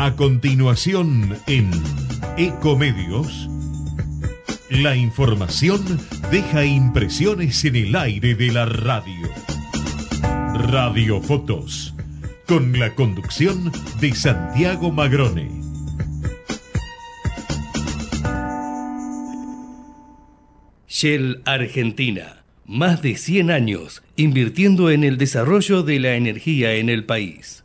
A continuación en Ecomedios, la información deja impresiones en el aire de la radio. Radio Fotos, con la conducción de Santiago Magrone. Shell Argentina, más de 100 años invirtiendo en el desarrollo de la energía en el país.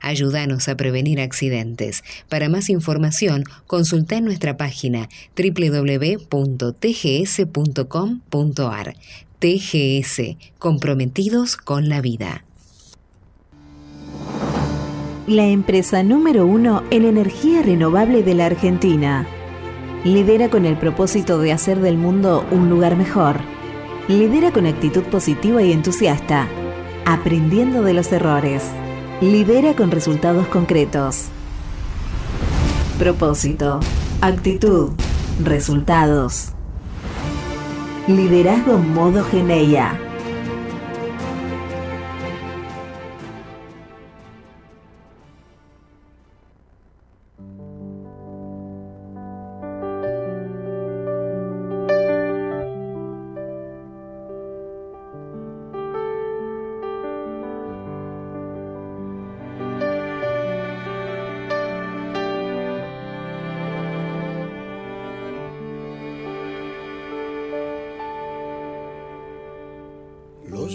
Ayúdanos a prevenir accidentes. Para más información, consulta nuestra página www.tgs.com.ar. TGS, comprometidos con la vida. La empresa número uno en energía renovable de la Argentina. Lidera con el propósito de hacer del mundo un lugar mejor Lidera con actitud positiva y entusiasta, aprendiendo de los errores. Lidera con resultados concretos. Propósito, actitud, resultados. Liderazgo modo Geneia.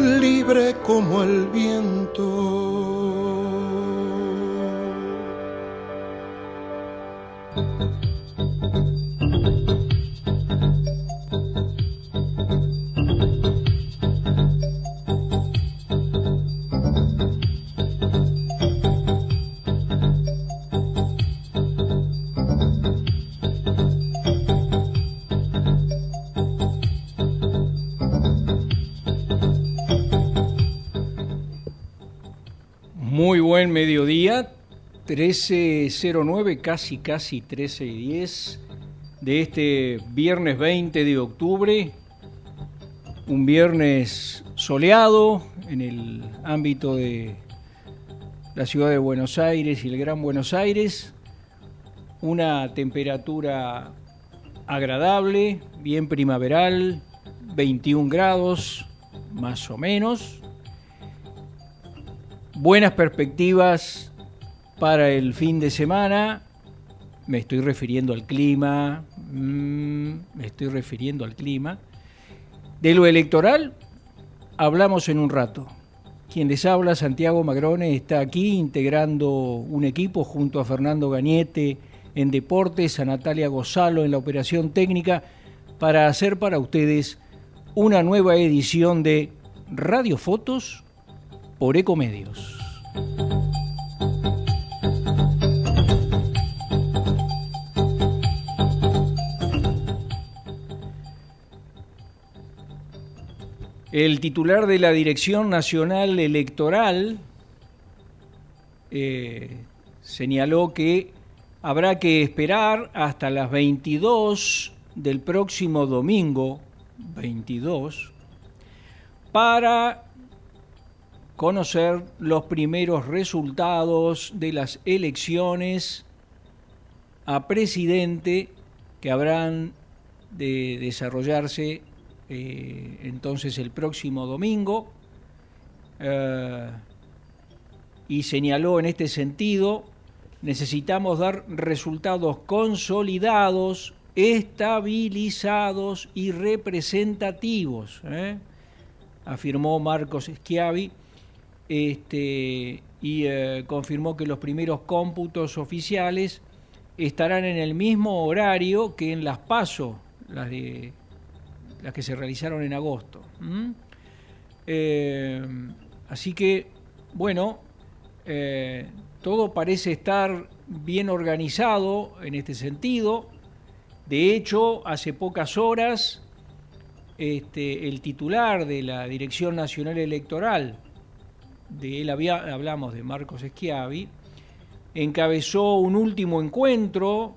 libre como el viento. Mediodía, 13.09, casi casi 13.10 de este viernes 20 de octubre, un viernes soleado en el ámbito de la ciudad de Buenos Aires y el Gran Buenos Aires, una temperatura agradable, bien primaveral, 21 grados más o menos, buenas perspectivas para el fin de semana. Me estoy refiriendo al clima. Mm, me estoy refiriendo al clima. De lo electoral hablamos en un rato. Quien les habla, Santiago Magrone, está aquí integrando un equipo junto a Fernando Gañete en deportes, a Natalia Gozalo en la operación técnica, para hacer para ustedes una nueva edición de Radio Fotos por Ecomedios. El titular de la Dirección Nacional Electoral eh, señaló que habrá que esperar hasta las 22 del próximo domingo, 22, para conocer los primeros resultados de las elecciones a presidente que habrán de desarrollarse eh, entonces el próximo domingo eh, y señaló en este sentido necesitamos dar resultados consolidados estabilizados y representativos, ¿eh? afirmó Marcos Schiavi, este, y eh, confirmó que los primeros cómputos oficiales estarán en el mismo horario que en las PASO, las, de, las que se realizaron en agosto. Eh, así que, bueno, todo parece estar bien organizado en este sentido. De hecho, hace pocas horas, este, el titular de la Dirección Nacional Electoral, de él hablamos de Marcos Schiavi, encabezó un último encuentro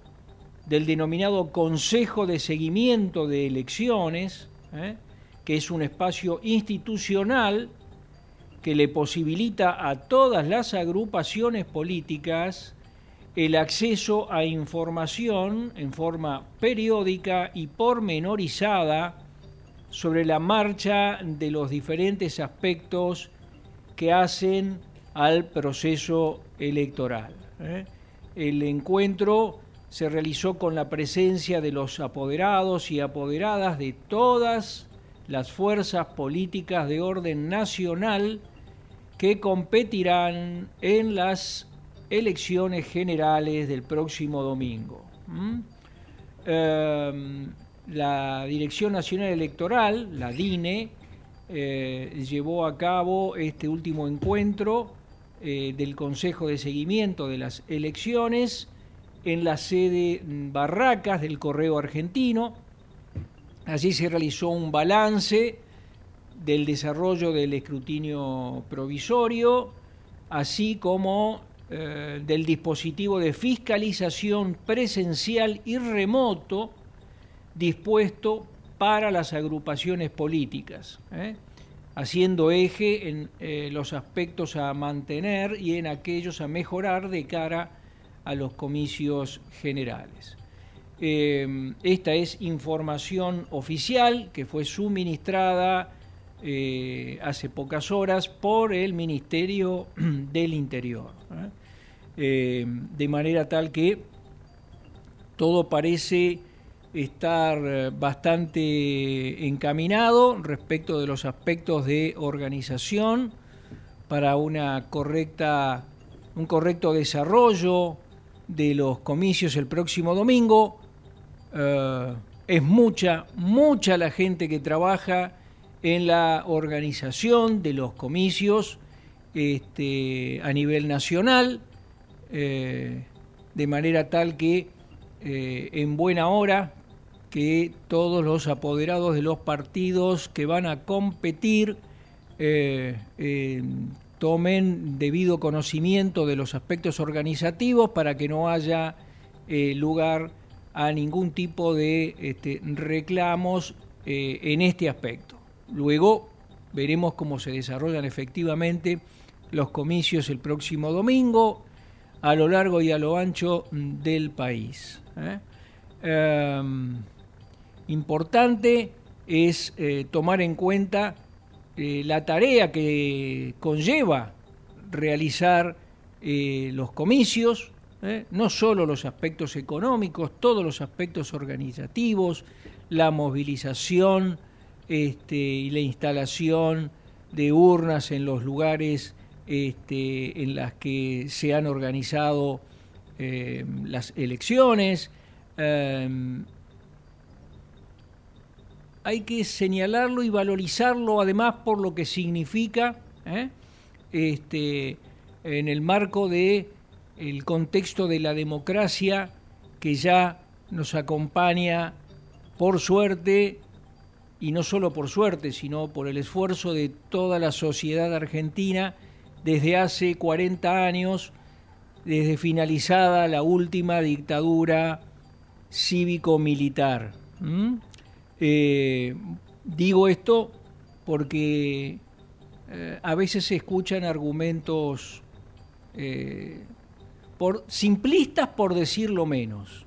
del denominado Consejo de Seguimiento de Elecciones, ¿eh? que es un espacio institucional que le posibilita a todas las agrupaciones políticas el acceso a información en forma periódica y pormenorizada sobre la marcha de los diferentes aspectos que hacen al proceso electoral. ¿eh? El encuentro se realizó con la presencia de los apoderados y apoderadas de todas las fuerzas políticas de orden nacional que competirán en las elecciones generales del próximo domingo. Em, la Dirección Nacional Electoral, la DINE, eh, llevó a cabo este último encuentro eh, del Consejo de Seguimiento de las Elecciones en la sede Barracas del Correo Argentino. Allí se realizó un balance del desarrollo del escrutinio provisorio, así como eh, del dispositivo de fiscalización presencial y remoto dispuesto para las agrupaciones políticas, ¿eh? haciendo eje en eh, los aspectos a mantener y en aquellos a mejorar de cara a los comicios generales. esta es información oficial que fue suministrada eh, hace pocas horas por el Ministerio del Interior. ¿eh? Eh, de manera tal que todo parece estar bastante encaminado respecto de los aspectos de organización para una correcta, un correcto desarrollo de los comicios el próximo domingo. es mucha, mucha la gente que trabaja en la organización de los comicios este, a nivel nacional, eh, de manera tal que eh, en buena hora que todos los apoderados de los partidos que van a competir eh, tomen debido conocimiento de los aspectos organizativos para que no haya lugar a ningún tipo de este, reclamos en este aspecto. Luego veremos cómo se desarrollan efectivamente los comicios el próximo domingo a lo largo y a lo ancho del país. ¿eh? Importante es eh, tomar en cuenta eh, la tarea que conlleva realizar los comicios, no solo los aspectos económicos, todos los aspectos organizativos, la movilización, este, y la instalación de urnas en los lugares este, en las que se han organizado eh, las elecciones. Hay que señalarlo y valorizarlo además por lo que significa ¿eh? este, en el marco de el contexto de la democracia que ya nos acompaña por suerte y no solo por suerte, sino por el esfuerzo de toda la sociedad argentina desde hace 40 años, desde finalizada la última dictadura cívico-militar. Eh, digo esto porque eh, a veces se escuchan argumentos eh, por, simplistas, por decirlo menos,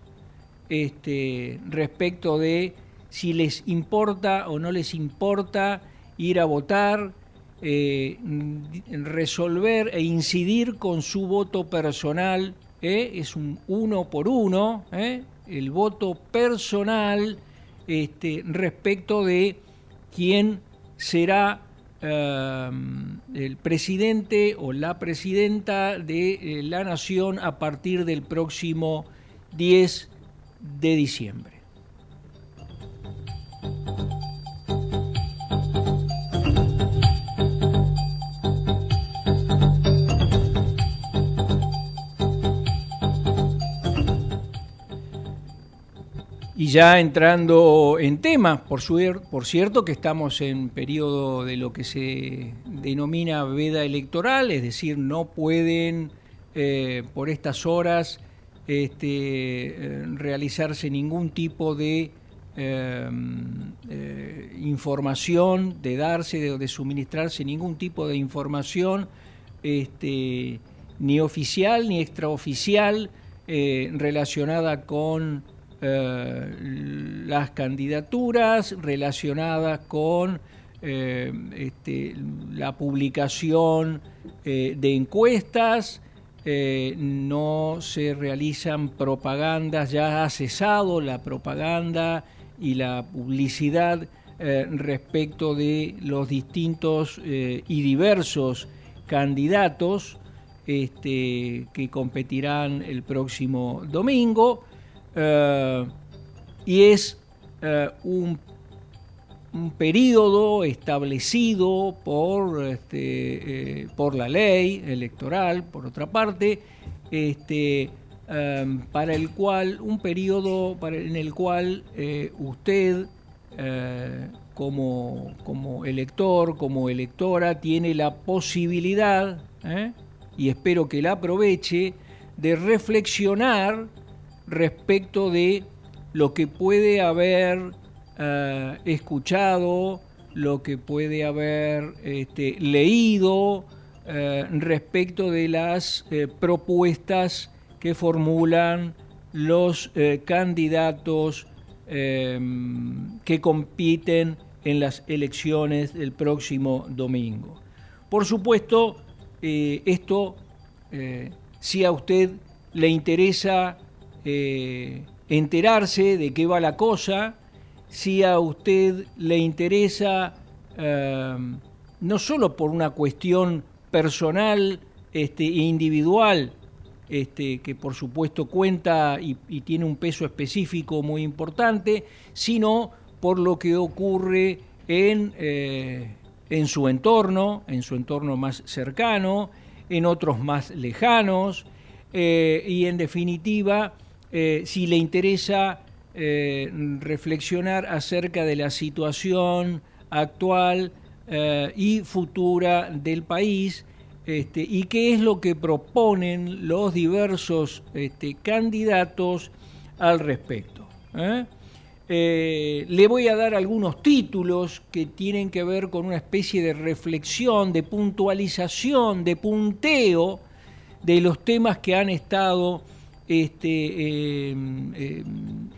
este, respecto de si les importa o no les importa ir a votar, eh, resolver e incidir con su voto personal, es un uno por uno, el voto personal este, respecto de quién será em, el presidente o la presidenta de eh, la nación a partir del próximo 10 de diciembre. Y ya entrando en temas, por, por cierto que estamos en periodo de lo que se denomina veda electoral, es decir, no pueden eh, por estas horas este, eh, realizarse ningún tipo de eh, información, de darse, de, de, suministrarse ningún tipo de información, este, ni oficial ni extraoficial, relacionada con eh, las candidaturas relacionadas con eh, este, la publicación eh, de encuestas, no se realizan propagandas, ya ha cesado la propaganda y la publicidad respecto de los distintos y diversos candidatos este, que competirán el próximo domingo. Eh, y es eh, un, un, periodo establecido por, este, eh, por la ley electoral, por otra parte, este, para el cual, un periodo para, en el cual usted, como, como elector, como electora, tiene la posibilidad, y espero que la aproveche, de reflexionar respecto de lo que puede haber eh, escuchado, lo que puede haber este, leído eh, respecto de las eh, propuestas que formulan los candidatos que compiten en las elecciones del próximo domingo. Por supuesto, esto, si a usted le interesa eh, enterarse de qué va la cosa, si a usted le interesa, eh, no solo por una cuestión personal este, e individual, este, que por supuesto cuenta y, tiene un peso específico muy importante, sino por lo que ocurre en, eh, en su entorno, en su entorno más cercano, en otros más lejanos, y en definitiva eh, si le interesa eh, reflexionar acerca de la situación actual eh, y futura del país este, y qué es lo que proponen los diversos este, candidatos al respecto. le voy a dar algunos títulos que tienen que ver con una especie de reflexión, de puntualización, de punteo de los temas que han estado este, em, em,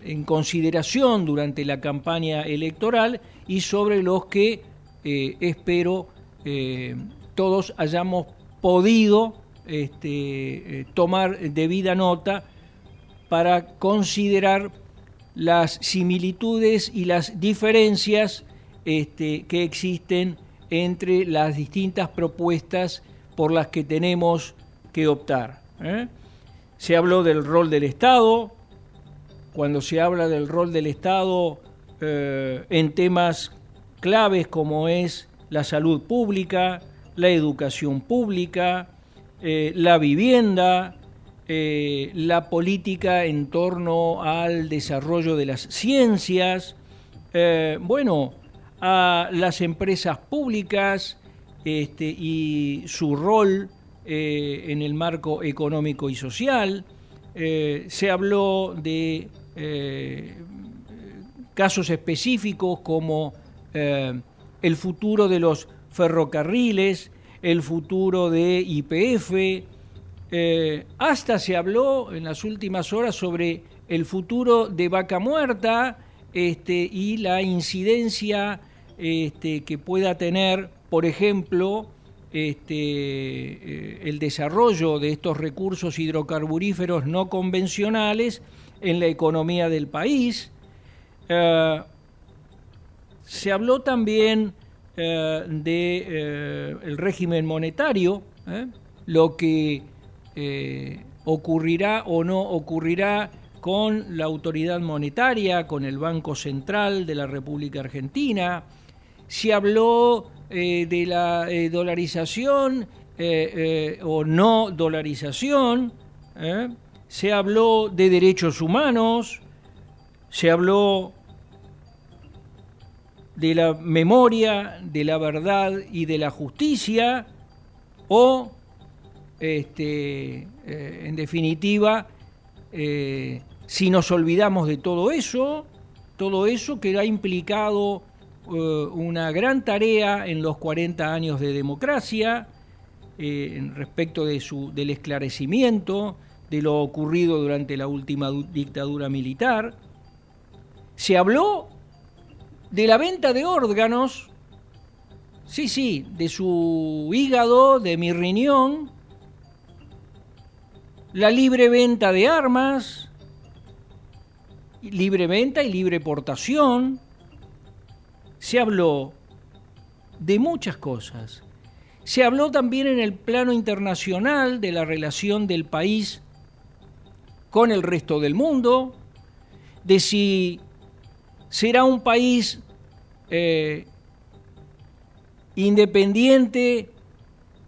en consideración durante la campaña electoral y sobre los que eh, espero eh, todos hayamos podido este, eh, tomar debida nota para considerar las similitudes y las diferencias este, que existen entre las distintas propuestas por las que tenemos que optar. Se habló del rol del Estado, cuando se habla del rol del Estado eh, en temas claves como es la salud pública, la educación pública, eh, la vivienda, eh, la política en torno al desarrollo de las ciencias, bueno, a las empresas públicas este, y su rol eh, en el marco económico y social. Eh, se habló de eh, casos específicos como el futuro de los ferrocarriles, el futuro de IPF, hasta se habló en las últimas horas sobre el futuro de Vaca Muerta este, y la incidencia este, que pueda tener, por ejemplo, este, eh, el desarrollo de estos recursos hidrocarburíferos no convencionales en la economía del país. Eh, se habló también del de, el régimen monetario, lo que ocurrirá o no ocurrirá con la autoridad monetaria, con el Banco Central de la República Argentina. Se habló eh, de la eh, dolarización eh, o no dolarización. Se habló de derechos humanos. Se habló de la memoria, de la verdad y de la justicia. O, este, en definitiva, si nos olvidamos de todo eso, todo eso que ha implicado una gran tarea en los 40 años de democracia, eh, respecto de su, del esclarecimiento de lo ocurrido durante la última dictadura militar. Se habló de la venta de órganos, sí, sí, de su hígado, de mi riñón, la libre venta de armas, libre venta y libre portación. Se habló de muchas cosas. Se habló también en el plano internacional de la relación del país con el resto del mundo, de si será un país eh, independiente eh,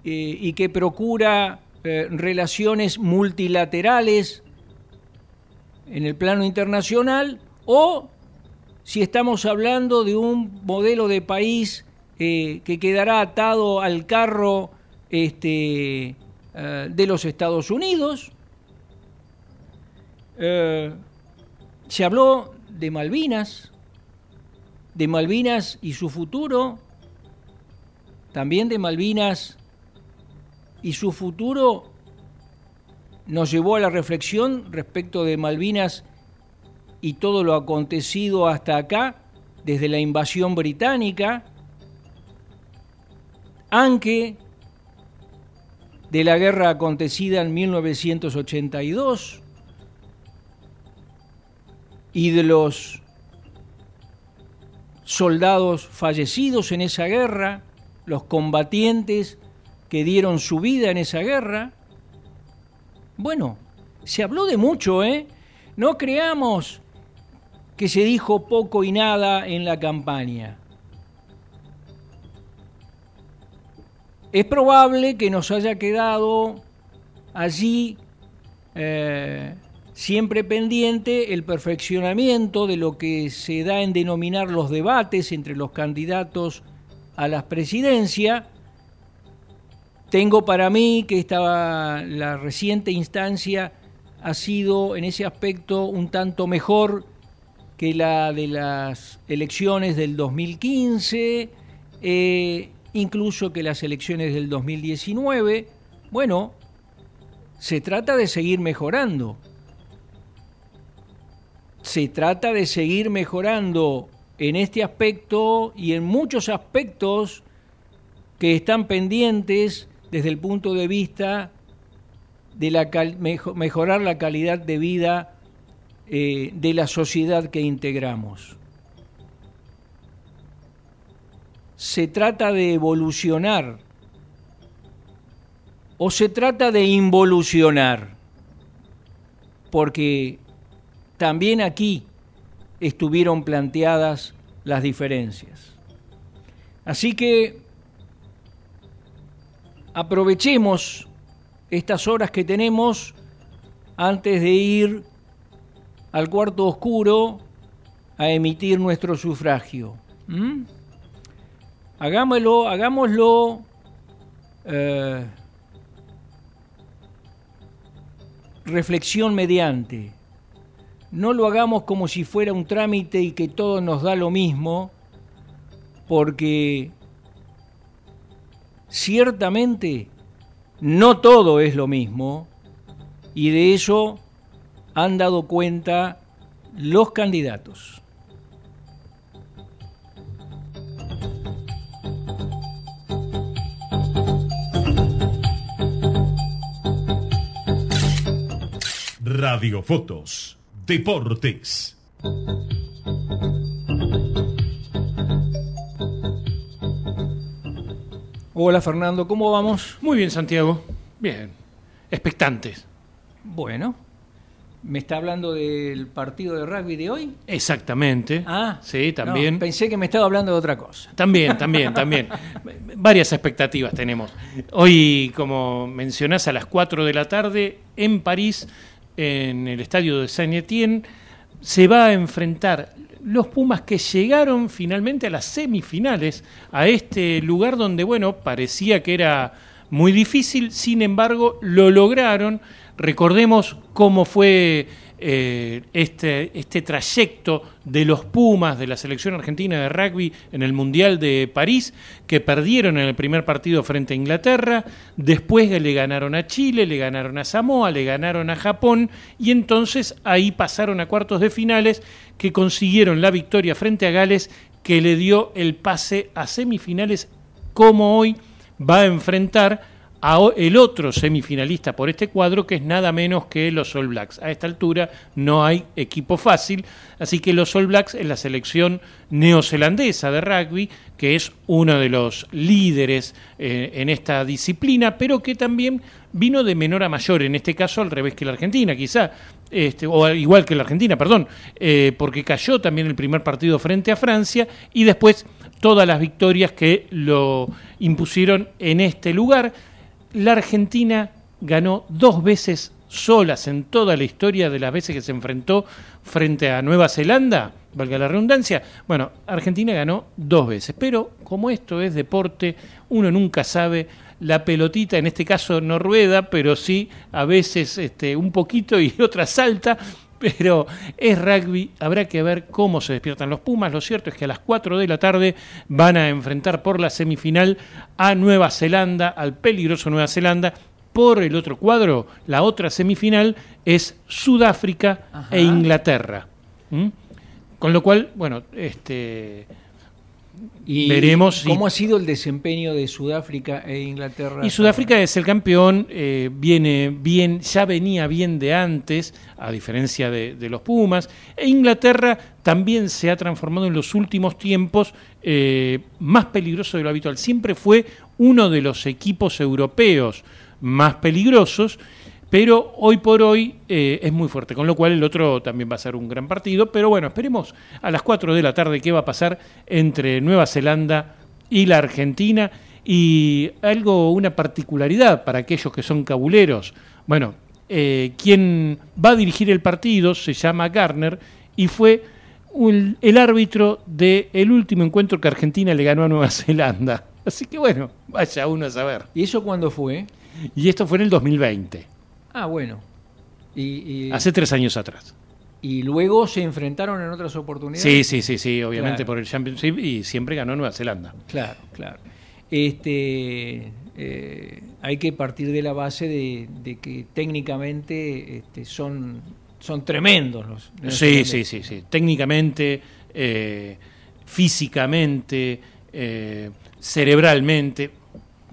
y que procura eh, relaciones multilaterales en el plano internacional o si estamos hablando de un modelo de país eh, que quedará atado al carro este, eh, de los Estados Unidos. Eh, se habló de Malvinas, de Malvinas y su futuro, también de Malvinas y su futuro nos llevó a la reflexión respecto de Malvinas y todo lo acontecido hasta acá, desde la invasión británica, aunque de la guerra acontecida en 1982 y de los soldados fallecidos en esa guerra, los combatientes que dieron su vida en esa guerra, bueno, se habló de mucho, ¿eh? No creamos que se dijo poco y nada en la campaña. Es probable que nos haya quedado allí eh, siempre pendiente el perfeccionamiento de lo que se da en denominar los debates entre los candidatos a la presidencia, tengo para mí que esta, la reciente instancia ha sido en ese aspecto un tanto mejor que la de las elecciones del 2015, eh, incluso que las elecciones del 2019. Bueno, se trata de seguir mejorando. Se trata de seguir mejorando en este aspecto y en muchos aspectos que están pendientes desde el punto de vista de mejorar la calidad de vida eh, de la sociedad que integramos. Se trata de evolucionar o se trata de involucionar, porque también aquí estuvieron planteadas las diferencias. Así que aprovechemos estas horas que tenemos antes de ir al cuarto oscuro a emitir nuestro sufragio. Hagámoslo, hagámoslo eh, reflexión mediante. No lo hagamos como si fuera un trámite y que todo nos da lo mismo, porque Ciertamente, no todo es lo mismo y de eso han dado cuenta los candidatos. Radiofotos Deportes. Hola Fernando, ¿cómo vamos? Muy bien, Santiago. Bien. Expectantes. Bueno, ¿me está hablando del partido de rugby de hoy? Exactamente. Ah, sí, también. no, pensé que me estaba hablando de otra cosa. También, también, también. Varias expectativas tenemos. Hoy, como mencionás, a las 4 de la tarde en París, en el estadio de Saint-Étienne, se va a enfrentar los Pumas que llegaron finalmente a las semifinales, a este lugar donde, bueno, parecía que era muy difícil, sin embargo, lo lograron. Recordemos cómo fue eh, este, este trayecto de los Pumas de la selección argentina de rugby en el Mundial de París, que perdieron en el primer partido frente a Inglaterra, después le ganaron a Chile, le ganaron a Samoa, le ganaron a Japón, y entonces ahí pasaron a cuartos de finales que consiguieron la victoria frente a Gales, que le dio el pase a semifinales como hoy va a enfrentar a el otro semifinalista por este cuadro, que es nada menos que los All Blacks. A esta altura no hay equipo fácil, así que los All Blacks es la selección neozelandesa de rugby, que es uno de los líderes eh, en esta disciplina, pero que también vino de menor a mayor, en este caso al revés que la Argentina, quizá, este, o igual que la Argentina, perdón, eh, porque cayó también el primer partido frente a Francia y después todas las victorias que lo impusieron en este lugar la Argentina ganó dos veces solas en toda la historia de las veces que se enfrentó frente a Nueva Zelanda, valga la redundancia. Bueno, Argentina ganó dos veces, pero como esto es deporte, uno nunca sabe. La pelotita en este caso no rueda, pero sí a veces este, un poquito y otra salta, pero es rugby, habrá que ver cómo se despiertan los Pumas. Lo cierto es que a las 4 de la tarde van a enfrentar por la semifinal a Nueva Zelanda, al peligroso Nueva Zelanda. Por el otro cuadro, la otra semifinal es Sudáfrica e Inglaterra. Con lo cual, bueno, este y veremos cómo ha sido el desempeño de Sudáfrica e Inglaterra. Y Sudáfrica es el campeón, eh, viene bien, ya venía bien de antes, a diferencia de, los Pumas. E Inglaterra también se ha transformado en los últimos tiempos eh, más peligroso de lo habitual. Siempre fue uno de los equipos europeos más peligrosos pero hoy por hoy eh, es muy fuerte, con lo cual el otro también va a ser un gran partido, pero bueno, esperemos a las 4 de la tarde qué va a pasar entre Nueva Zelanda y la Argentina y algo, una particularidad para aquellos que son cabuleros. Bueno, eh, quien va a dirigir el partido se llama Garner y fue el árbitro del último encuentro que Argentina le ganó a Nueva Zelanda. Así que bueno, vaya uno a saber. ¿Y eso cuándo fue? Y esto fue en el 2020. Ah, bueno. Y, Hace tres años atrás. ¿Y luego se enfrentaron en otras oportunidades? Sí, sí, sí, sí, obviamente por el Championship y siempre ganó Nueva Zelanda. Claro, claro. Este, eh, hay que partir de la base de, que técnicamente este, son, son tremendos los. sí, sí, sí, sí. Técnicamente, eh, físicamente, eh, cerebralmente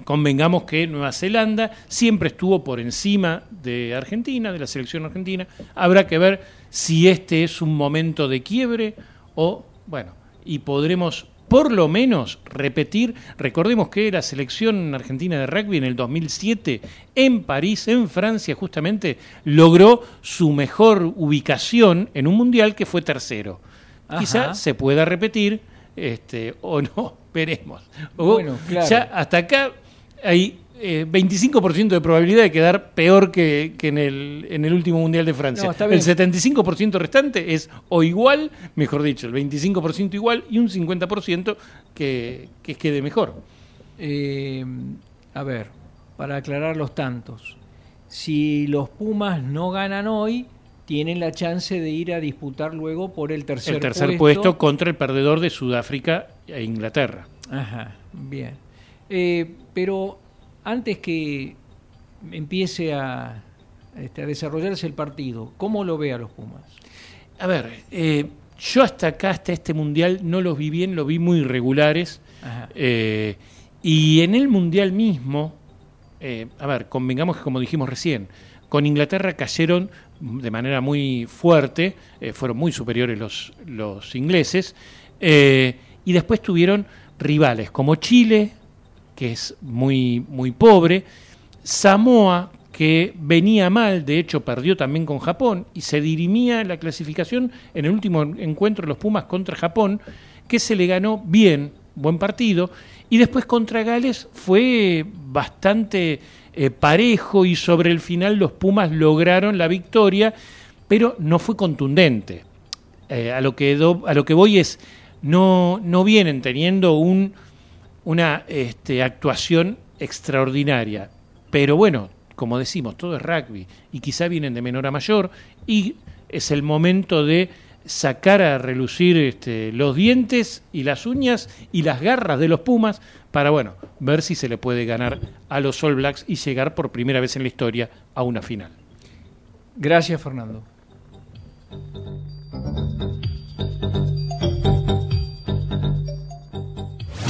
Convengamos que Nueva Zelanda siempre estuvo por encima de Argentina, de la selección argentina. Habrá que ver si este es un momento de quiebre o, bueno, y podremos por lo menos repetir, recordemos que la selección argentina de rugby en el 2007 en París, en Francia justamente, logró su mejor ubicación en un mundial que fue tercero. Quizá se pueda repetir este, o no, veremos. bueno, claro. Ya hasta acá hay 25% eh, de probabilidad de quedar peor que, en, el, en el último Mundial de Francia. el 75% restante es o igual, mejor dicho, el 25% igual y un 50% que, que quede mejor. Eh, a ver, para aclarar los tantos, si los Pumas no ganan hoy, tienen la chance de ir a disputar luego por el tercer, el tercer puesto. contra el perdedor de Sudáfrica e Inglaterra. Ajá, bien. Eh, pero antes que empiece a, este, a, desarrollarse el partido, ¿cómo lo ve a los Pumas? A ver, eh, yo hasta acá, hasta este mundial, no los vi bien, los vi muy irregulares. Eh, y en el mundial mismo, a ver, convengamos que como dijimos recién, con Inglaterra cayeron de manera muy fuerte, fueron muy superiores los, los ingleses, y después tuvieron rivales como Chile, que es muy, muy pobre, Samoa, que venía mal, de hecho perdió también con Japón, y se dirimía la clasificación en el último encuentro de los Pumas contra Japón, que se le ganó bien, buen partido, y después contra Gales fue bastante eh, parejo y sobre el final los Pumas lograron la victoria, pero no fue contundente. Eh, a, lo que a lo que voy es, no, no vienen teniendo un, una este, actuación extraordinaria, pero bueno, como decimos, todo es rugby y quizá vienen de menor a mayor y es el momento de sacar a relucir este, los dientes y las uñas y las garras de los Pumas para, bueno, ver si se le puede ganar a los All Blacks y llegar por primera vez en la historia a una final. Gracias, Fernando.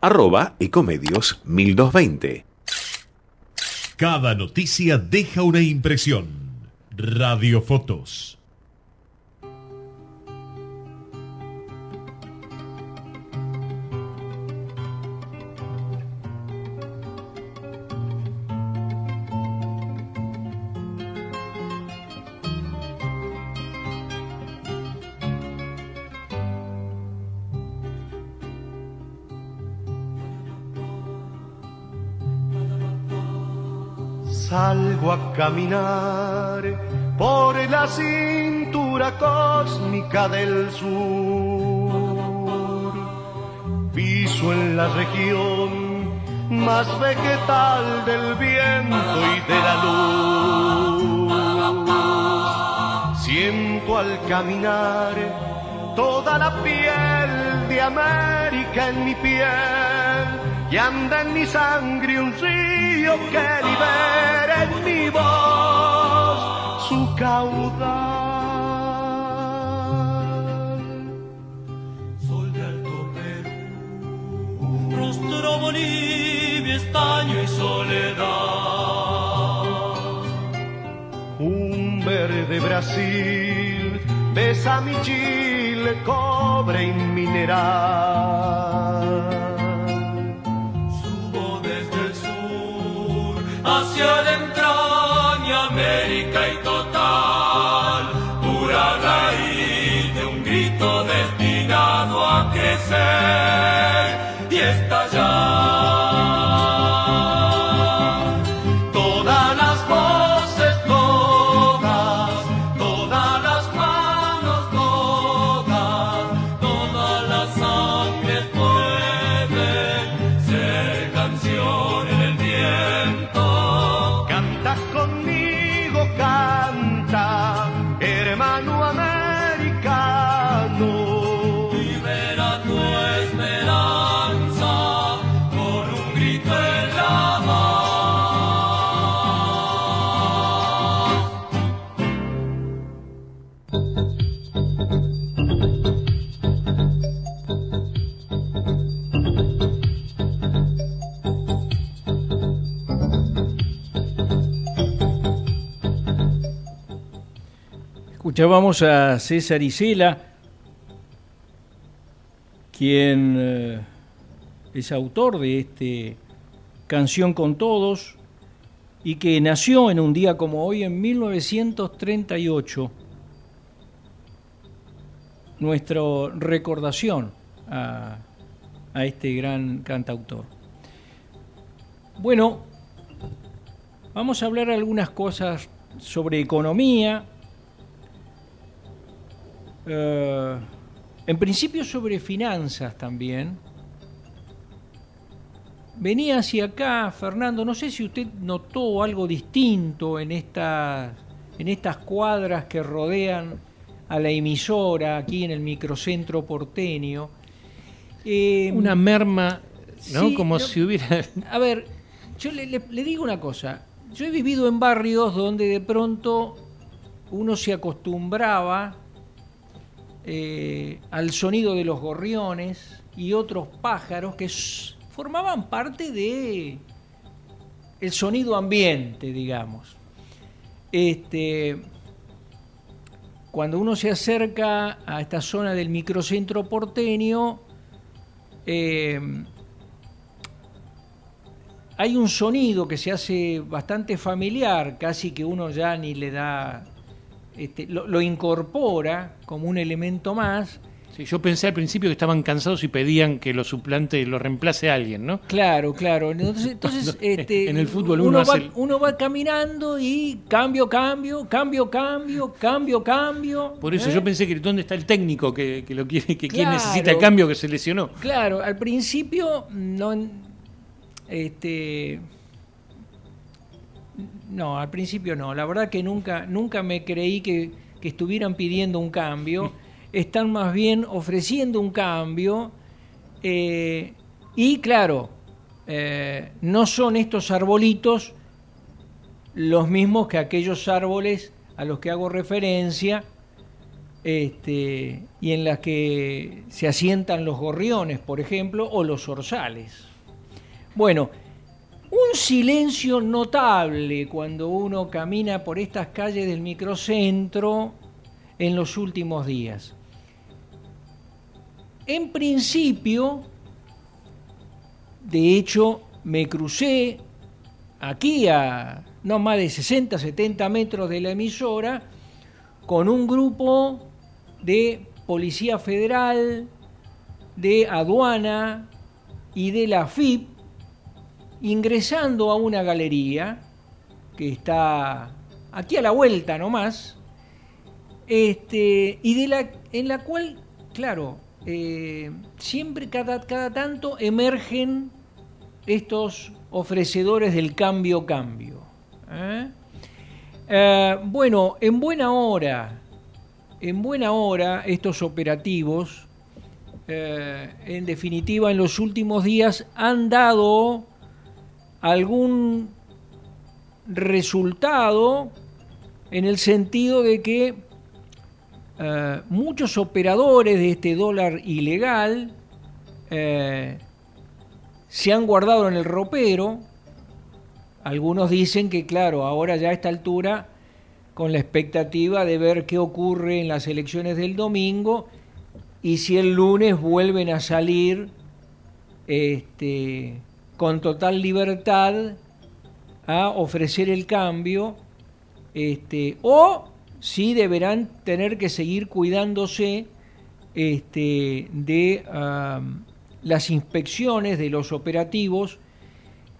arroba ecomedios 1220. Cada noticia deja una impresión. Radiofotos. Por la cintura cósmica del sur. Piso en la región más vegetal del viento y de la luz. Siento al caminar toda la piel de América en mi piel y anda en mi sangre un río que libera en mi su caudal. Sol de Alto Perú, rostro Bolivia, estaño y soledad. Un verde Brasil besa mi Chile, cobre y mineral. hacia la Escuchábamos a César Isela, quien eh, es autor de este Canción con Todos y que nació en un día como hoy, en 1938. Nuestra recordación a, a este gran cantautor. Bueno, vamos a hablar algunas cosas sobre economía, eh, en principio sobre finanzas también. Venía hacia acá, Fernando, no sé si usted notó algo distinto en, esta, en estas cuadras que rodean a la emisora aquí en el microcentro porteño. Eh, una merma, ¿no? Como si hubiera... A ver, yo le, le digo una cosa. Yo he vivido en barrios donde de pronto uno se acostumbraba eh, al sonido de los gorriones y otros pájaros que formaban parte de el sonido ambiente, digamos. Este, cuando uno se acerca a esta zona del microcentro porteño, eh, hay un sonido que se hace bastante familiar, casi que uno ya ni le da este, lo, incorpora como un elemento más. Sí, yo pensé al principio que estaban cansados y pedían que lo suplante, lo reemplace a alguien, ¿no? Claro, claro. Entonces, este, en el fútbol uno, va, uno va caminando y cambio, cambio, cambio, cambio, cambio, cambio. Por eso ¿eh? yo pensé que dónde está el técnico que, lo quiere, que quien necesita el cambio que se lesionó. Claro, al principio no, este no, al principio no. La verdad que nunca, nunca me creí que, estuvieran pidiendo un cambio. Están más bien ofreciendo un cambio. Eh, y claro, eh, no son estos arbolitos los mismos que aquellos árboles a los que hago referencia este, y en las que se asientan los gorriones, por ejemplo, o los orzales. Bueno, un silencio notable cuando uno camina por estas calles del microcentro en los últimos días. En principio, de hecho, me crucé aquí a no más de 60, 70 metros de la emisora con un grupo de Policía Federal, de aduana y de la FIP ingresando a una galería que está aquí a la vuelta nomás, este, y de la, en la cual, claro, eh, siempre cada, cada tanto emergen estos ofrecedores del cambio-cambio. ¿eh? Eh, bueno, en buena hora, en buena hora estos operativos, en definitiva en los últimos días, han dado algún resultado en el sentido de que eh, muchos operadores de este dólar ilegal eh, se han guardado en el ropero. Algunos dicen que, claro, ahora ya a esta altura, con la expectativa de ver qué ocurre en las elecciones del domingo y si el lunes vuelven a salir este, con total libertad a ofrecer el cambio, este, o si deberán tener que seguir cuidándose este, de las inspecciones de los operativos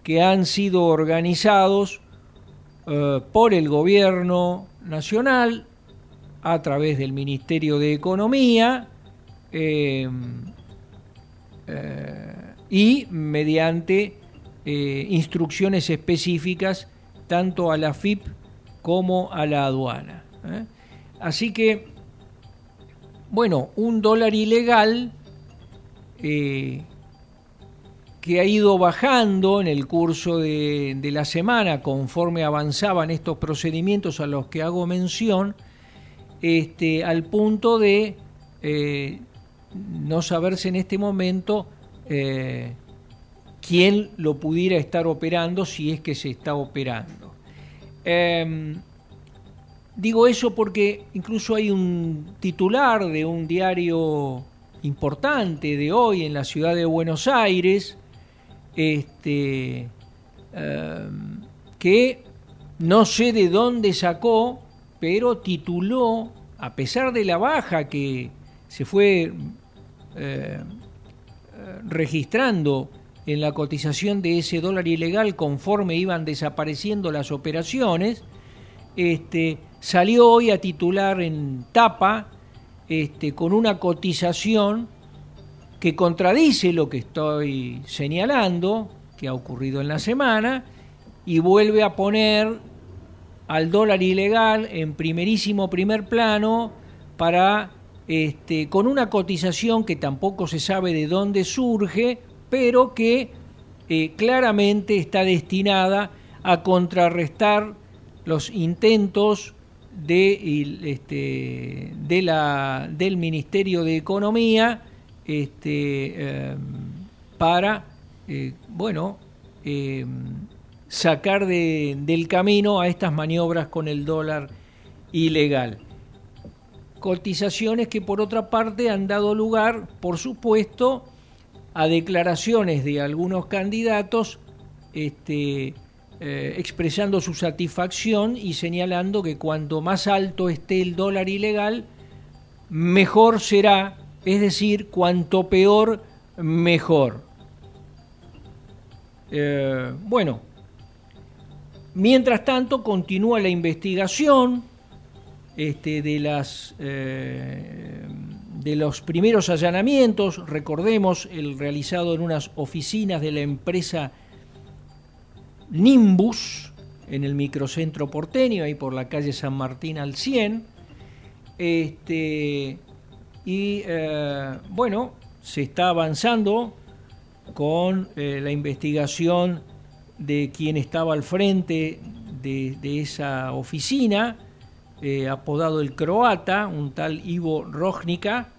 que han sido organizados eh, por el gobierno nacional a través del Ministerio de Economía, em, eh, y mediante eh, instrucciones específicas tanto a la FIP como a la aduana. ¿eh? Así que, bueno, un dólar ilegal eh, que ha ido bajando en el curso de, de, la semana conforme avanzaban estos procedimientos a los que hago mención, este, al punto de no saberse en este momento eh, quién lo pudiera estar operando si es que se está operando. Em, digo eso porque incluso hay un titular de un diario importante de hoy en la ciudad de Buenos Aires, este, em, que no sé de dónde sacó, pero tituló, a pesar de la baja que se fue eh, registrando en la cotización de ese dólar ilegal conforme iban desapareciendo las operaciones, este, salió hoy a titular en tapa este, con una cotización que contradice lo que estoy señalando, que ha ocurrido en la semana, y vuelve a poner al dólar ilegal en primerísimo primer plano para este, con una cotización que tampoco se sabe de dónde surge, pero que eh, claramente está destinada a contrarrestar los intentos este, del Ministerio de Economía este, em, para, eh, bueno, em, sacar de, del camino a estas maniobras con el dólar ilegal. Cotizaciones que por otra parte han dado lugar, por supuesto, a declaraciones de algunos candidatos este, eh, expresando su satisfacción y señalando que cuanto más alto esté el dólar ilegal, mejor será, es decir, cuanto peor, mejor. Eh, bueno, mientras tanto continúa la investigación este, de, las, eh, de los primeros allanamientos, recordemos el realizado en unas oficinas de la empresa Nimbus, en el microcentro porteño, ahí por la calle San Martín al 100. Este, y eh, bueno, se está avanzando con eh, la investigación de quien estaba al frente de, esa oficina, eh, apodado el croata, un tal Ivo Rojnica,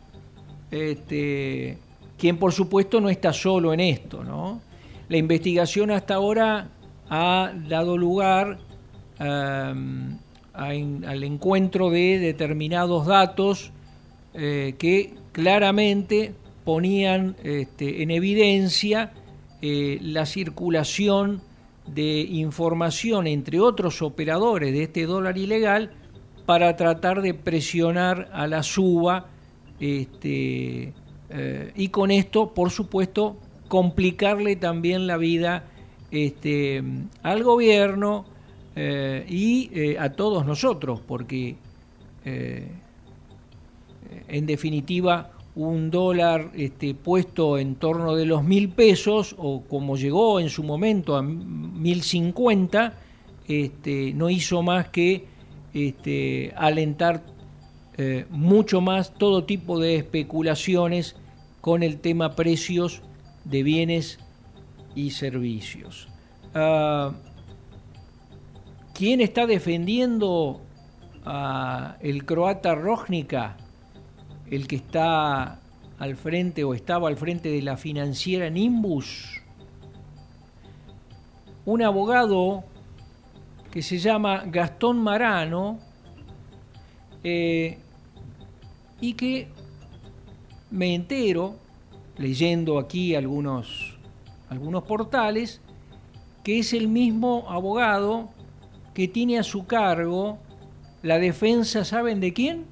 este, quien por supuesto no está solo en esto. ¿no? La investigación hasta ahora ha dado lugar em, al encuentro de determinados datos eh, que claramente ponían este, en evidencia eh, la circulación de información entre otros operadores de este dólar ilegal para tratar de presionar a la suba este, eh, y con esto, por supuesto, complicarle también la vida este, al gobierno eh, y eh, a todos nosotros, porque en definitiva un dólar este, puesto en torno de los mil pesos, o como llegó en su momento a mil cincuenta, no hizo más que este, alentar mucho más todo tipo de especulaciones con el tema precios de bienes y servicios. Uh, ¿Quién está defendiendo a el croata Rojnica, el que está al frente o estaba al frente de la financiera Nimbus? Un abogado que se llama Gastón Marano eh, y que me entero, leyendo aquí algunos algunos portales, que es el mismo abogado que tiene a su cargo la defensa, ¿saben de quién?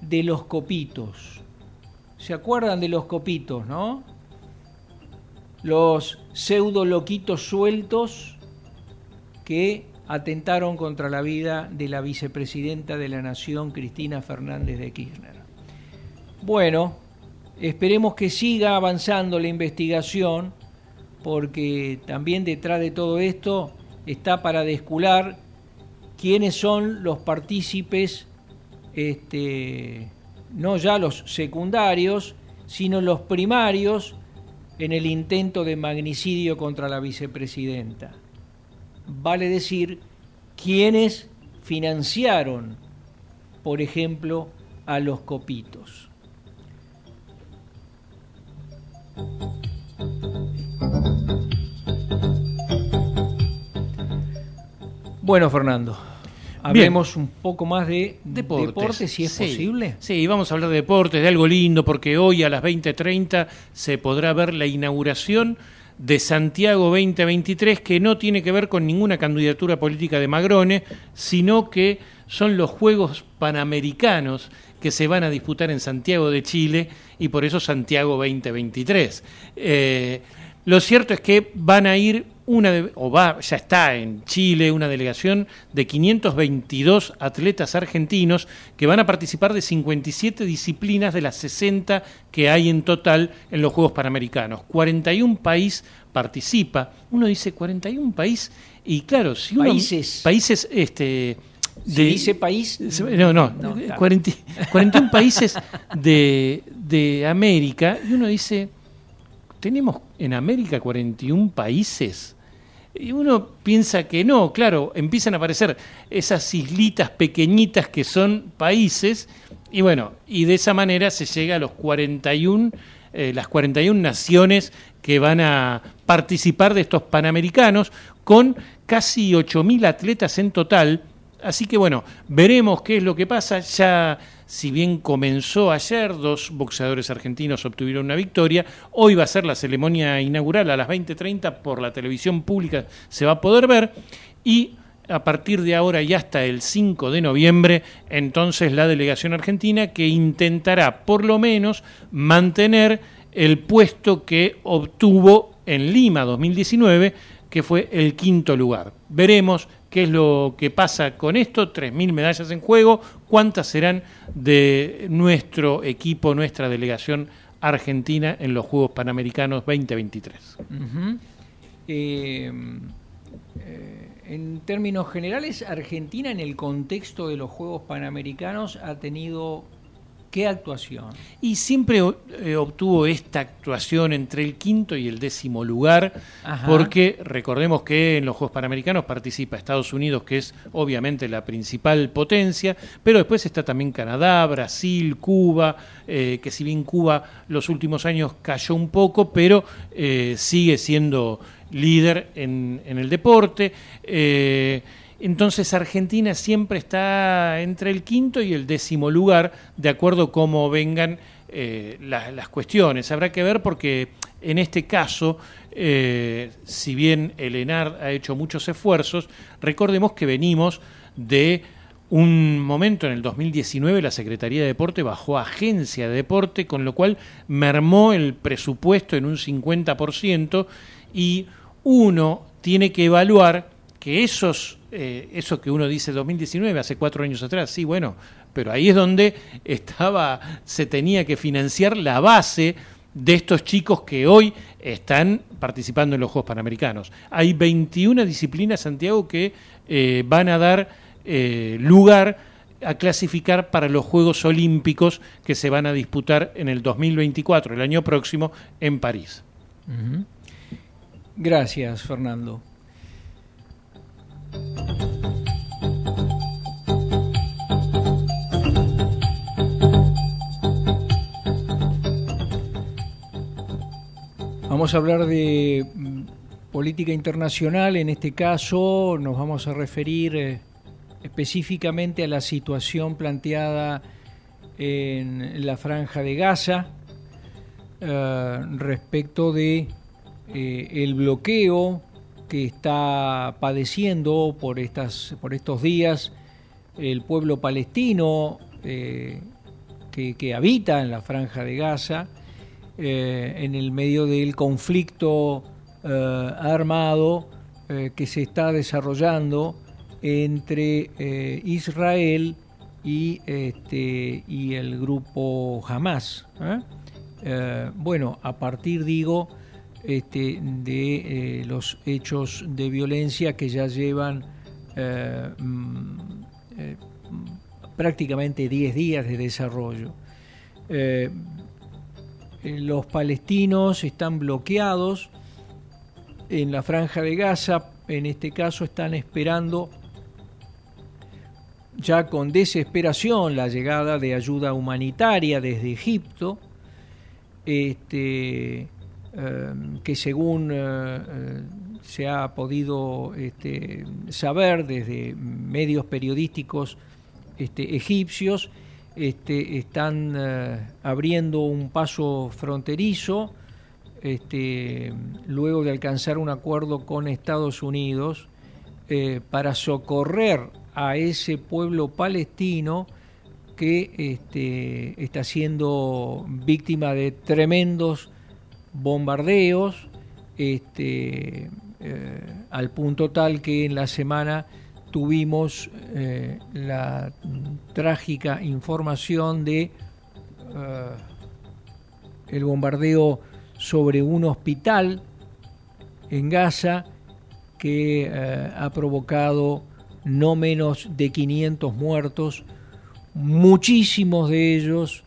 De los copitos. ¿Se acuerdan de los copitos, no? Los pseudo loquitos sueltos que atentaron contra la vida de la vicepresidenta de la Nación, Cristina Fernández de Kirchner. Bueno, esperemos que siga avanzando la investigación porque también detrás de todo esto está para descular quiénes son los partícipes, este, no ya los secundarios, sino los primarios en el intento de magnicidio contra la vicepresidenta. Vale decir, quienes financiaron, por ejemplo, a los copitos. Bueno, Fernando. Hablemos un poco más de deportes, si es posible. Sí, vamos a hablar de deportes, de algo lindo, porque hoy a las 20.30 se podrá ver la inauguración de Santiago 2023, que no tiene que ver con ninguna candidatura política de Magrone, sino que son los Juegos Panamericanos que se van a disputar en Santiago de Chile y por eso Santiago 2023. Eh, lo cierto es que van a ir una, o va, ya está en Chile, una delegación de 522 atletas argentinos que van a participar de 57 disciplinas de las 60 que hay en total en los Juegos Panamericanos. 41 países participa. Uno dice 41 países y claro, si uno países países este de, dice país no, no, 41 países de, de América y uno dice tenemos en América 41 países y uno piensa que no, claro, empiezan a aparecer esas islitas pequeñitas que son países, y bueno, y de esa manera se llega a los 41, eh, las 41 naciones que van a participar de estos Panamericanos, con casi 8.000 atletas en total. Así que bueno, veremos qué es lo que pasa. Ya si bien comenzó ayer, dos boxeadores argentinos obtuvieron una victoria, hoy va a ser la ceremonia inaugural a las 20.30 por la televisión pública, se va a poder ver y a partir de ahora y hasta el 5 de noviembre, entonces la delegación argentina que intentará por lo menos mantener el puesto que obtuvo en Lima 2019, que fue el quinto lugar. Veremos qué es lo que pasa con esto, 3.000 medallas en juego, cuántas serán de nuestro equipo, nuestra delegación argentina en los Juegos Panamericanos 2023. Eh, eh, en términos generales, Argentina en el contexto de los Juegos Panamericanos ha tenido ¿Qué actuación? Y siempre eh, obtuvo esta actuación entre el quinto y el décimo lugar, porque recordemos que en los Juegos Panamericanos participa Estados Unidos, que es obviamente la principal potencia, pero después está también Canadá, Brasil, Cuba, eh, que si bien Cuba los últimos años cayó un poco, pero eh, sigue siendo líder en, en el deporte. Entonces Argentina siempre está entre el quinto y el décimo lugar, de acuerdo cómo vengan eh, las cuestiones. Habrá que ver porque en este caso, eh, si bien el ENAR ha hecho muchos esfuerzos, recordemos que venimos de un momento en el 2019 la Secretaría de Deporte bajó a agencia de deporte, con lo cual mermó el presupuesto en un 50% y uno tiene que evaluar que esos eh, eso que uno dice 2019, hace cuatro años atrás, sí, bueno, pero ahí es donde estaba, se tenía que financiar la base de estos chicos que hoy están participando en los Juegos Panamericanos. Hay 21 disciplinas, Santiago, que eh, van a dar eh, lugar a clasificar para los Juegos Olímpicos que se van a disputar en el 2024, el año próximo, en París. Gracias, Fernando. Vamos a hablar de mm, política internacional, en este caso nos vamos a referir eh, específicamente a la situación planteada en la franja de Gaza eh, respecto de eh, el bloqueo que está padeciendo por, estas, por estos días el pueblo palestino que, que habita en la franja de Gaza eh, en el medio del conflicto eh, armado eh, que se está desarrollando entre Israel y, este, y el grupo Hamas. bueno, a partir, digo, este, de los hechos de violencia que ya llevan mm, prácticamente 10 días de desarrollo. Eh, los palestinos están bloqueados en la franja de Gaza, en este caso están esperando ya con desesperación la llegada de ayuda humanitaria desde Egipto, este, eh, que según eh, se ha podido este, saber desde medios periodísticos este, egipcios, este, están abriendo un paso fronterizo luego de alcanzar un acuerdo con Estados Unidos para socorrer a ese pueblo palestino que está siendo víctima de tremendos bombardeos, este, eh, al punto tal que en la semana tuvimos eh, la trágica información de eh, el bombardeo sobre un hospital en Gaza que ha provocado no menos de 500 muertos, muchísimos de ellos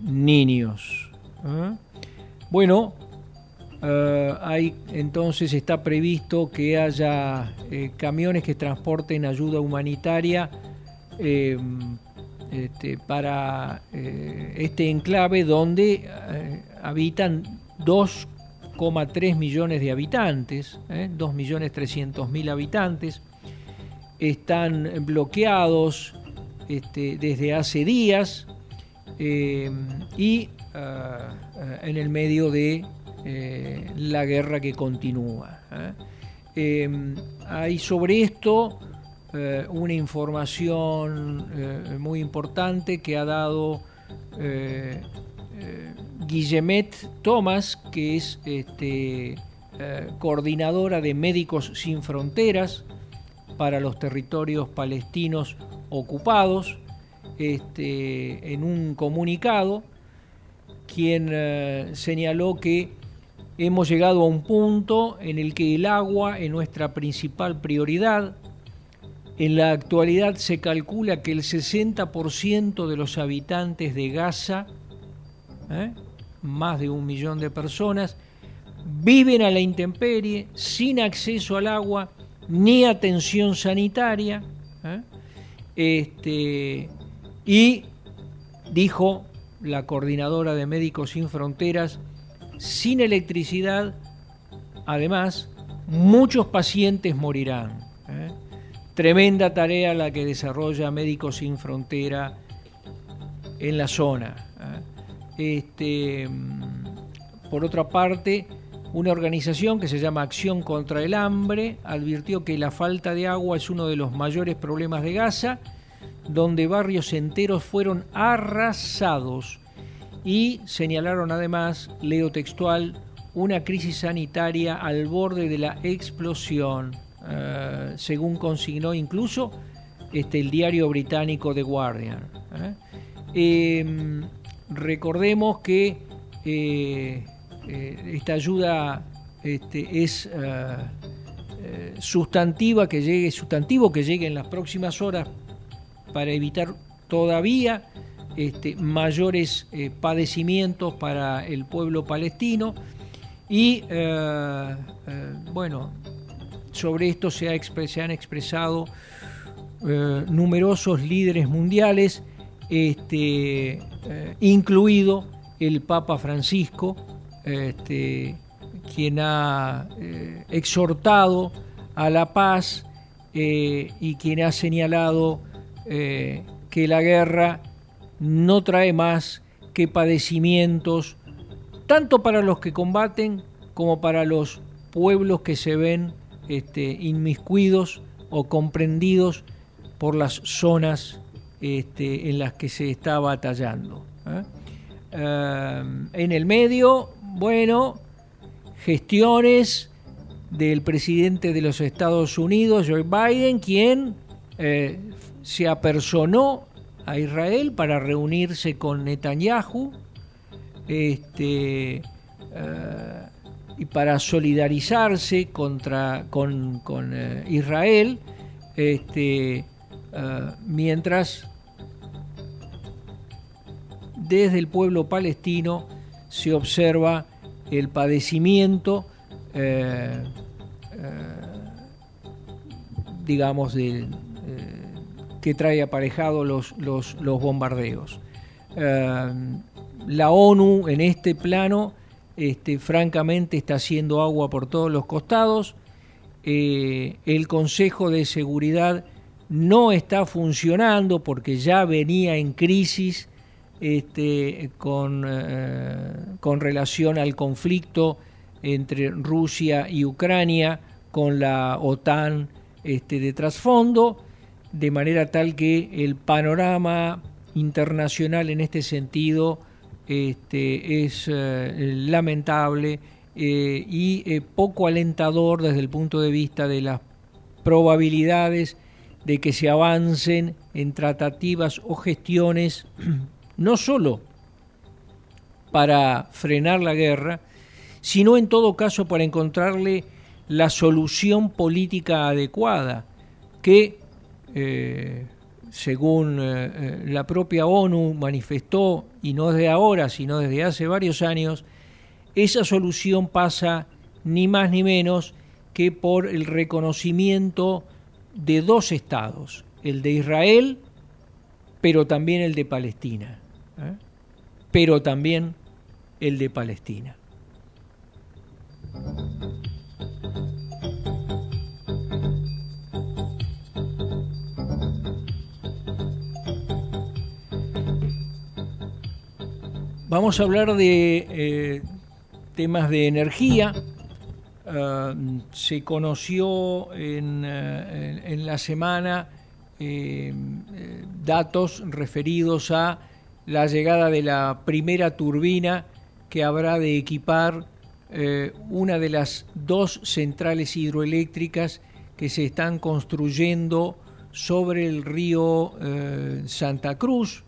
niños. Bueno, eh, hay, entonces está previsto que haya eh, camiones que transporten ayuda humanitaria em, este, para eh, este enclave donde habitan 2,3 millones de habitantes, 2.300.000 habitantes, están bloqueados este, desde hace días y en el medio de eh, la guerra que continúa. ¿eh? Em, hay sobre esto eh, una información muy importante que ha dado Guillemet Thomas, que es este, coordinadora de Médicos Sin Fronteras para los territorios palestinos ocupados, este, en un comunicado, quien señaló que hemos llegado a un punto en el que el agua es nuestra principal prioridad. En la actualidad se calcula que el 60% de los habitantes de Gaza, ¿eh? más de un millón de personas, viven a la intemperie, sin acceso al agua ni atención sanitaria. ¿eh? Este, y dijo la coordinadora de Médicos Sin Fronteras, sin electricidad, además, muchos pacientes morirán. ¿eh? Tremenda tarea la que desarrolla Médicos Sin Frontera en la zona. ¿eh? Este, mm, por otra parte, una organización que se llama Acción contra el Hambre advirtió que la falta de agua es uno de los mayores problemas de Gaza, donde barrios enteros fueron arrasados y señalaron además, leo textual, una crisis sanitaria al borde de la explosión, eh, según consignó incluso este, el diario británico The Guardian. ¿eh? Em, recordemos que eh, esta ayuda este, es sustantiva que llegue, sustantivo que llegue en las próximas horas para evitar todavía este, mayores eh, padecimientos para el pueblo palestino. Y eh, eh, bueno, sobre esto se, han expresado numerosos líderes mundiales, este, incluido el Papa Francisco, este, quien ha exhortado a la paz y quien ha señalado que la guerra no trae más que padecimientos, tanto para los que combaten como para los pueblos que se ven este, inmiscuidos o comprendidos por las zonas este, en las que se está batallando. ¿eh? Eh, en el medio, bueno, gestiones del presidente de los Estados Unidos, Joe Biden, quien eh, se apersonó a Israel para reunirse con Netanyahu este, eh, y para solidarizarse contra, con, eh, Israel, este, eh, mientras desde el pueblo palestino se observa el padecimiento, digamos, del que trae aparejado los, los, los bombardeos. Eh, la ONU en este plano este, francamente está haciendo agua por todos los costados. Eh, el Consejo de Seguridad no está funcionando porque ya venía en crisis este, con, eh, con relación al conflicto entre Rusia y Ucrania, con la OTAN este, de trasfondo, de manera tal que el panorama internacional en este sentido este, es eh, lamentable eh, y eh, poco alentador desde el punto de vista de las probabilidades de que se avancen en tratativas o gestiones no solo para frenar la guerra, sino en todo caso para encontrarle la solución política adecuada que según eh, eh, la propia ONU manifestó, y no desde ahora, sino desde hace varios años, esa solución pasa ni más ni menos que por el reconocimiento de dos estados, el de Israel, pero también el de Palestina, ¿eh? pero también el de Palestina. Vamos a hablar de eh, temas de energía. Ah, se conoció en, eh, la semana eh, datos referidos a la llegada de la primera turbina que habrá de equipar una de las dos centrales hidroeléctricas que se están construyendo sobre el río Santa Cruz,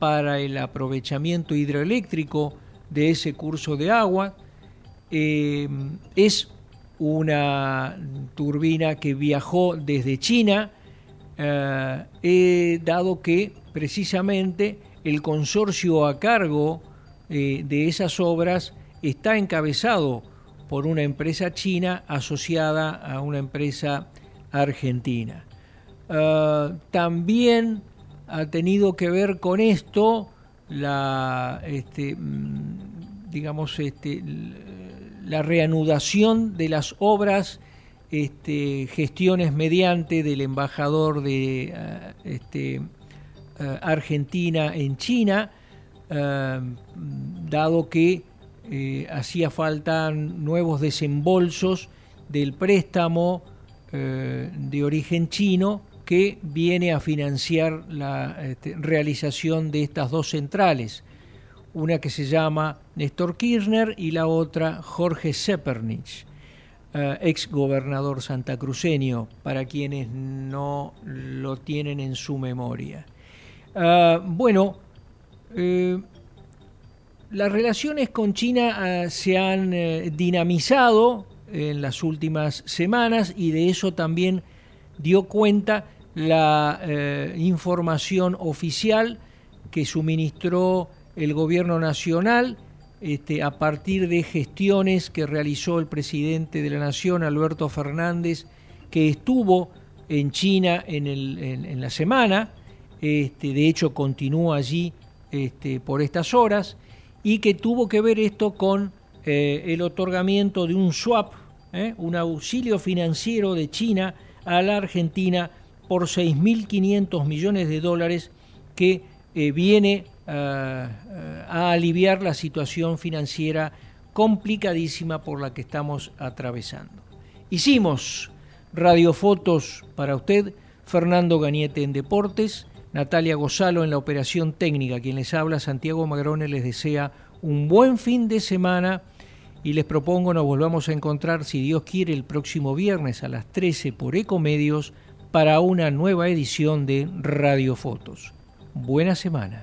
para el aprovechamiento hidroeléctrico de ese curso de agua. Eh, es una turbina que viajó desde China, eh, dado que precisamente el consorcio a cargo eh, de esas obras está encabezado por una empresa china asociada a una empresa argentina. también ha tenido que ver con esto la este, mm, digamos este, la reanudación de las obras este, gestiones mediante del embajador de eh, eh, Argentina en China, eh, dado que hacía falta nuevos desembolsos del préstamo de origen chino que viene a financiar la este, realización de estas dos centrales, una que se llama Néstor Kirchner y la otra Jorge Sepernich, eh, ex gobernador santacruceño, para quienes no lo tienen en su memoria. Ah, bueno, eh, las relaciones con China se han eh, dinamizado en las últimas semanas y de eso también dio cuenta la eh, información oficial que suministró el gobierno nacional este, a partir de gestiones que realizó el presidente de la Nación, Alberto Fernández, que estuvo en China en, la semana, este, de hecho continúa allí este, por estas horas, y que tuvo que ver esto con eh, el otorgamiento de un swap, eh, un auxilio financiero de China a la Argentina por 6.500 millones de dólares que eh, viene eh, a aliviar la situación financiera complicadísima por la que estamos atravesando. Hicimos radiofotos para usted, Fernando Gañete en Deportes, Natalia Gozalo en la operación técnica, quien les habla, Santiago Magrone les desea un buen fin de semana y les propongo nos volvamos a encontrar, si Dios quiere, el próximo viernes a las 13 por Ecomedios para una nueva edición de Radio Fotos. Buena semana.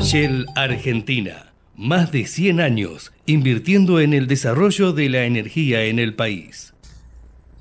Shell Argentina. Más de 100 años invirtiendo en el desarrollo de la energía en el país.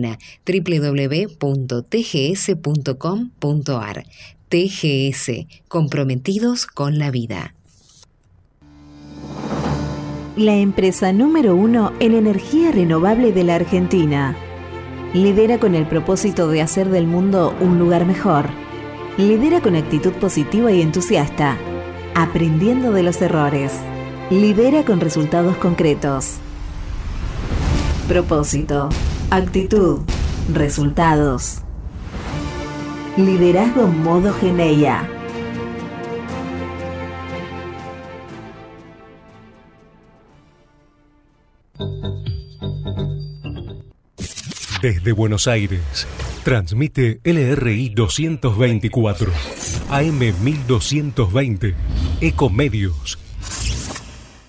www.tgs.com.ar. TGS, comprometidos con la vida. La empresa número uno en energía renovable de la Argentina. Lidera con el propósito de hacer del mundo un lugar mejor Lidera con actitud positiva y entusiasta, aprendiendo de los errores. Lidera con resultados concretos. Propósito, actitud, resultados. Liderazgo modo Geneia. Desde Buenos Aires, transmite LRI 224, AM 1220, Ecomedios